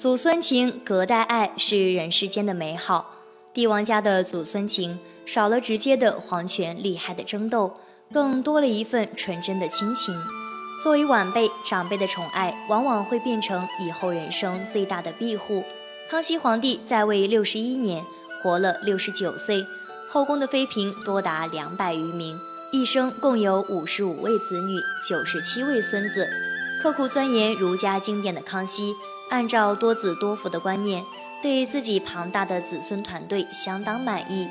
祖孙情，隔代爱，是人世间的美好。帝王家的祖孙情，少了直接的皇权利害的争斗，更多了一份纯真的亲情。作为晚辈、长辈的宠爱，往往会变成以后人生最大的庇护。康熙皇帝在位六十一年，活了六十九岁，后宫的妃嫔多达两百余名，一生共有五十五位子女，九十七位孙子。刻苦钻研儒家经典的康熙。按照多子多福的观念，对自己庞大的子孙团队相当满意。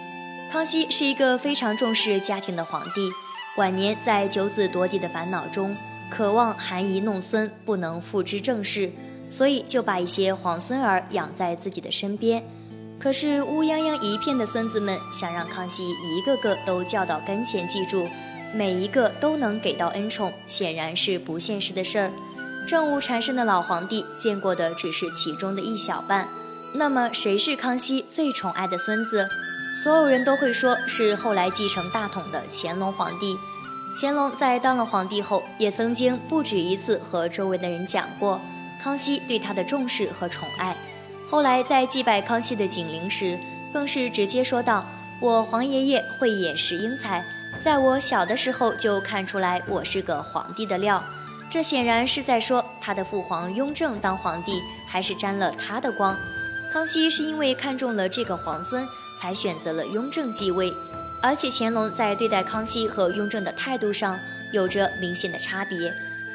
康熙是一个非常重视家庭的皇帝，晚年在九子夺嫡的烦恼中，渴望含饴弄孙，不能复之正事，所以就把一些皇孙儿养在自己的身边。可是乌泱泱一片的孙子们，想让康熙一个个都叫到跟前记住，每一个都能给到恩宠，显然是不现实的事儿。政务缠身的老皇帝见过的只是其中的一小半，那么谁是康熙最宠爱的孙子？所有人都会说是后来继承大统的乾隆皇帝。乾隆在当了皇帝后，也曾经不止一次和周围的人讲过康熙对他的重视和宠爱。后来在祭拜康熙的景陵时，更是直接说道：“我皇爷爷慧眼识英才，在我小的时候就看出来我是个皇帝的料。”这显然是在说他的父皇雍正当皇帝还是沾了他的光。康熙是因为看中了这个皇孙，才选择了雍正继位。而且乾隆在对待康熙和雍正的态度上有着明显的差别。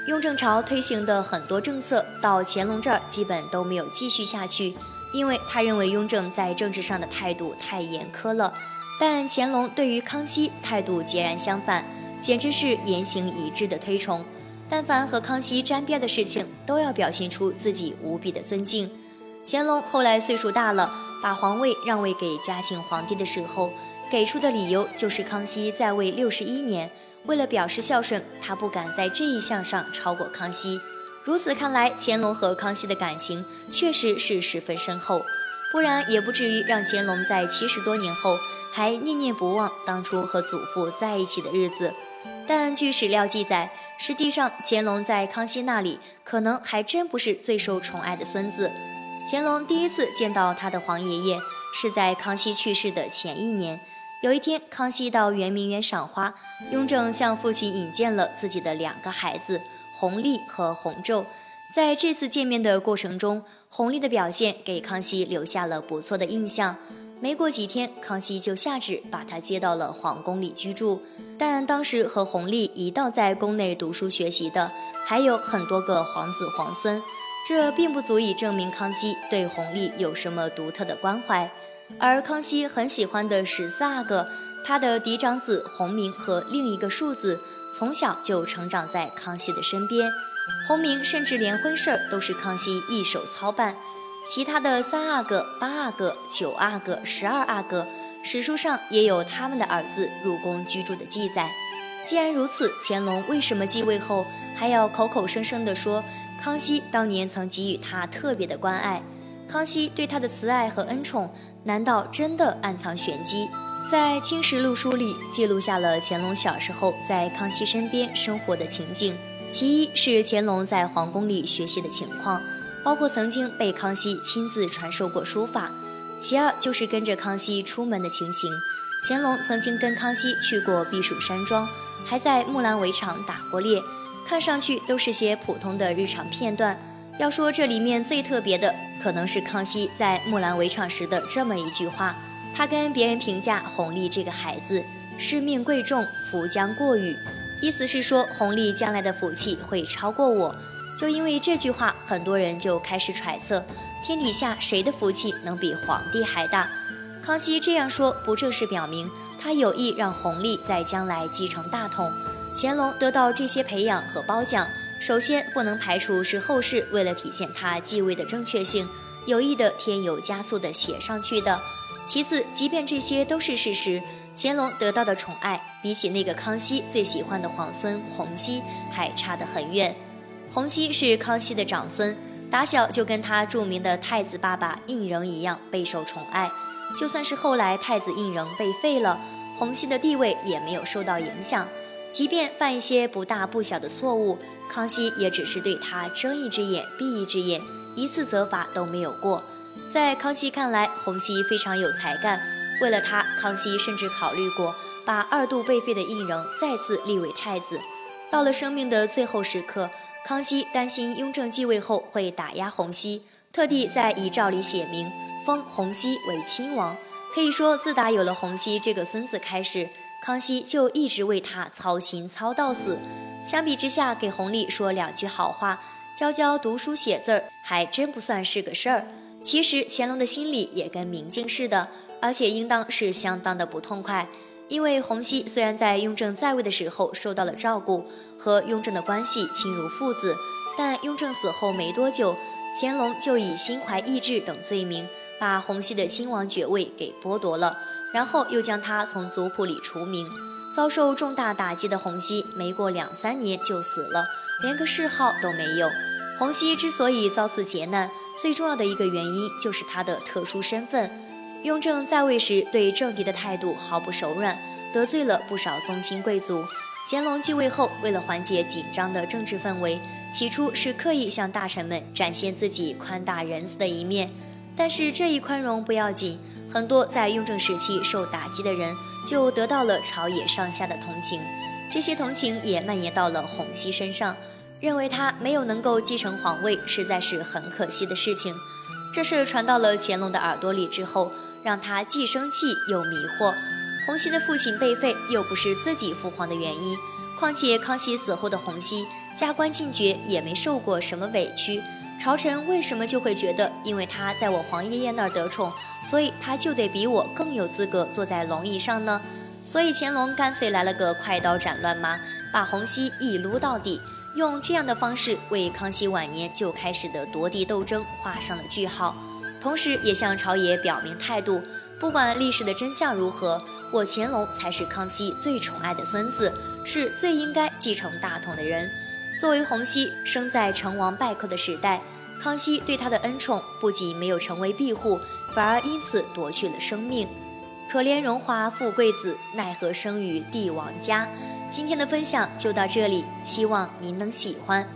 雍正朝推行的很多政策到乾隆这儿基本都没有继续下去，因为他认为雍正在政治上的态度太严苛了。但乾隆对于康熙态度截然相反，简直是言行一致的推崇。但凡和康熙沾边的事情，都要表现出自己无比的尊敬。乾隆后来岁数大了，把皇位让位给嘉庆皇帝的时候，给出的理由就是康熙在位六十一年，为了表示孝顺，他不敢在这一项上超过康熙。如此看来，乾隆和康熙的感情确实是十分深厚，不然也不至于让乾隆在七十多年后还念念不忘当初和祖父在一起的日子。但据史料记载。实际上，乾隆在康熙那里可能还真不是最受宠爱的孙子。乾隆第一次见到他的皇爷爷是在康熙去世的前一年。有一天，康熙到圆明园赏花，雍正向父亲引荐了自己的两个孩子弘历和弘昼。在这次见面的过程中，弘历的表现给康熙留下了不错的印象。没过几天，康熙就下旨把他接到了皇宫里居住。但当时和弘历一道在宫内读书学习的，还有很多个皇子皇孙，这并不足以证明康熙对弘历有什么独特的关怀。而康熙很喜欢的十四阿哥，他的嫡长子弘明和另一个庶子，从小就成长在康熙的身边。弘明甚至连婚事儿都是康熙一手操办。其他的三阿哥、八阿哥、九阿哥、十二阿哥，史书上也有他们的儿子入宫居住的记载。既然如此，乾隆为什么继位后还要口口声声地说康熙当年曾给予他特别的关爱？康熙对他的慈爱和恩宠，难道真的暗藏玄机？在《清实录》书里记录下了乾隆小时候在康熙身边生活的情景。其一是乾隆在皇宫里学习的情况。包括曾经被康熙亲自传授过书法，其二就是跟着康熙出门的情形。乾隆曾经跟康熙去过避暑山庄，还在木兰围场打过猎，看上去都是些普通的日常片段。要说这里面最特别的，可能是康熙在木兰围场时的这么一句话：他跟别人评价弘历这个孩子，是命贵重，福将过予，意思是说弘历将来的福气会超过我。就因为这句话，很多人就开始揣测，天底下谁的福气能比皇帝还大？康熙这样说，不正是表明他有意让弘历在将来继承大统？乾隆得到这些培养和褒奖，首先不能排除是后世为了体现他继位的正确性，有意的添油加醋的写上去的。其次，即便这些都是事实，乾隆得到的宠爱，比起那个康熙最喜欢的皇孙弘皙，还差得很远。弘皙是康熙的长孙，打小就跟他著名的太子爸爸胤禛一样备受宠爱。就算是后来太子胤禛被废了，弘皙的地位也没有受到影响。即便犯一些不大不小的错误，康熙也只是对他睁一只眼闭一只眼，一次责罚都没有过。在康熙看来，洪熙非常有才干。为了他，康熙甚至考虑过把二度被废的胤禛再次立为太子。到了生命的最后时刻，康熙担心雍正继位后会打压洪熙，特地在遗诏里写明封洪熙为亲王。可以说，自打有了洪熙这个孙子开始，康熙就一直为他操心操到死。相比之下，给弘历说两句好话，教教读书写字儿，还真不算是个事儿。其实乾隆的心里也跟明镜似的，而且应当是相当的不痛快。因为洪熙虽然在雍正在位的时候受到了照顾，和雍正的关系亲如父子，但雍正死后没多久，乾隆就以心怀异志等罪名。把洪熙的亲王爵位给剥夺了，然后又将他从族谱里除名。遭受重大打击的洪熙，没过两三年就死了，连个谥号都没有。洪熙之所以遭此劫难，最重要的一个原因就是他的特殊身份。雍正在位时对政敌的态度毫不手软，得罪了不少宗亲贵族。乾隆继位后，为了缓解紧张的政治氛围，起初是刻意向大臣们展现自己宽大仁慈的一面。但是这一宽容不要紧，很多在雍正时期受打击的人就得到了朝野上下的同情，这些同情也蔓延到了洪熙身上，认为他没有能够继承皇位，实在是很可惜的事情。这事传到了乾隆的耳朵里之后，让他既生气又迷惑。洪熙的父亲被废，又不是自己父皇的原因，况且康熙死后的洪熙加官进爵，也没受过什么委屈。朝臣为什么就会觉得，因为他在我皇爷爷那儿得宠，所以他就得比我更有资格坐在龙椅上呢？所以乾隆干脆来了个快刀斩乱麻，把洪熙一撸到底，用这样的方式为康熙晚年就开始的夺嫡斗争画上了句号，同时也向朝野表明态度：不管历史的真相如何，我乾隆才是康熙最宠爱的孙子，是最应该继承大统的人。作为洪熙生在成王败寇的时代，康熙对他的恩宠不仅没有成为庇护，反而因此夺去了生命。可怜荣华富贵子，奈何生于帝王家。今天的分享就到这里，希望您能喜欢。